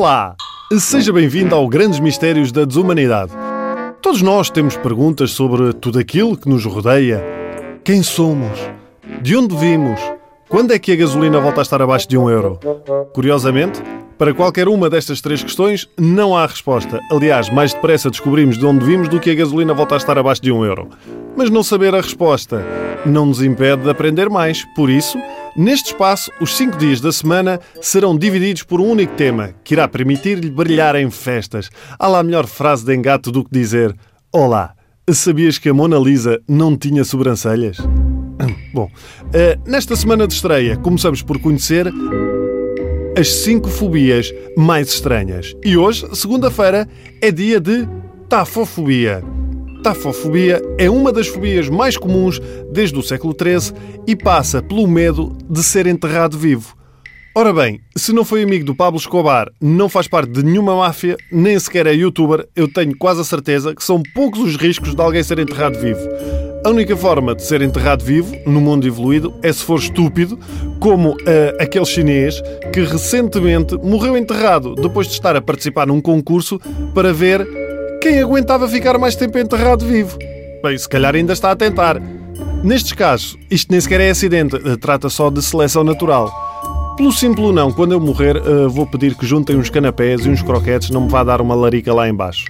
Olá! Seja bem-vindo ao Grandes Mistérios da Desumanidade. Todos nós temos perguntas sobre tudo aquilo que nos rodeia. Quem somos? De onde vimos? Quando é que a gasolina volta a estar abaixo de um euro? Curiosamente, para qualquer uma destas três questões, não há resposta. Aliás, mais depressa descobrimos de onde vimos do que a gasolina volta a estar abaixo de um euro. Mas não saber a resposta não nos impede de aprender mais. Por isso, Neste espaço, os cinco dias da semana serão divididos por um único tema, que irá permitir-lhe brilhar em festas. Há lá melhor frase de engato do que dizer Olá, sabias que a Mona Lisa não tinha sobrancelhas? Bom, eh, nesta semana de estreia, começamos por conhecer as cinco fobias mais estranhas. E hoje, segunda-feira, é dia de tafofobia. Tafofobia é uma das fobias mais comuns desde o século XIII e passa pelo medo de ser enterrado vivo. Ora bem, se não foi amigo do Pablo Escobar, não faz parte de nenhuma máfia, nem sequer é youtuber, eu tenho quase a certeza que são poucos os riscos de alguém ser enterrado vivo. A única forma de ser enterrado vivo, no mundo evoluído, é se for estúpido, como uh, aquele chinês que recentemente morreu enterrado depois de estar a participar num concurso para ver quem aguentava ficar mais tempo enterrado vivo? Bem, se calhar ainda está a tentar. Nestes casos, isto nem sequer é acidente, eh, trata só de seleção natural. Pelo simples não, quando eu morrer, eh, vou pedir que juntem uns canapés e uns croquetes, não me vá dar uma larica lá embaixo.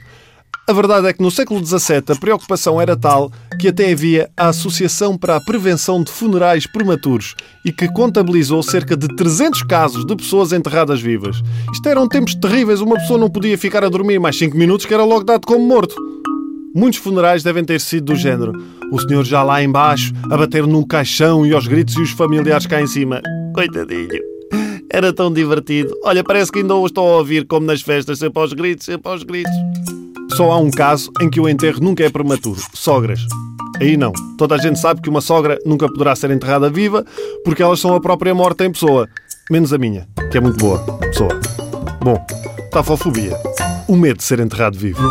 A verdade é que no século XVII a preocupação era tal que até havia a Associação para a Prevenção de Funerais Prematuros e que contabilizou cerca de 300 casos de pessoas enterradas vivas. Isto eram tempos terríveis, uma pessoa não podia ficar a dormir mais 5 minutos que era logo dado como morto. Muitos funerais devem ter sido do género. O senhor já lá embaixo, a bater num caixão e aos gritos e os familiares cá em cima. Coitadinho. Era tão divertido. Olha, parece que ainda o estou a ouvir como nas festas, sempre aos gritos, sempre aos gritos. Só há um caso em que o enterro nunca é prematuro: sogras. Aí não. Toda a gente sabe que uma sogra nunca poderá ser enterrada viva porque elas são a própria morte em pessoa. Menos a minha, que é muito boa pessoa. Bom, tafofobia. O medo de ser enterrado vivo.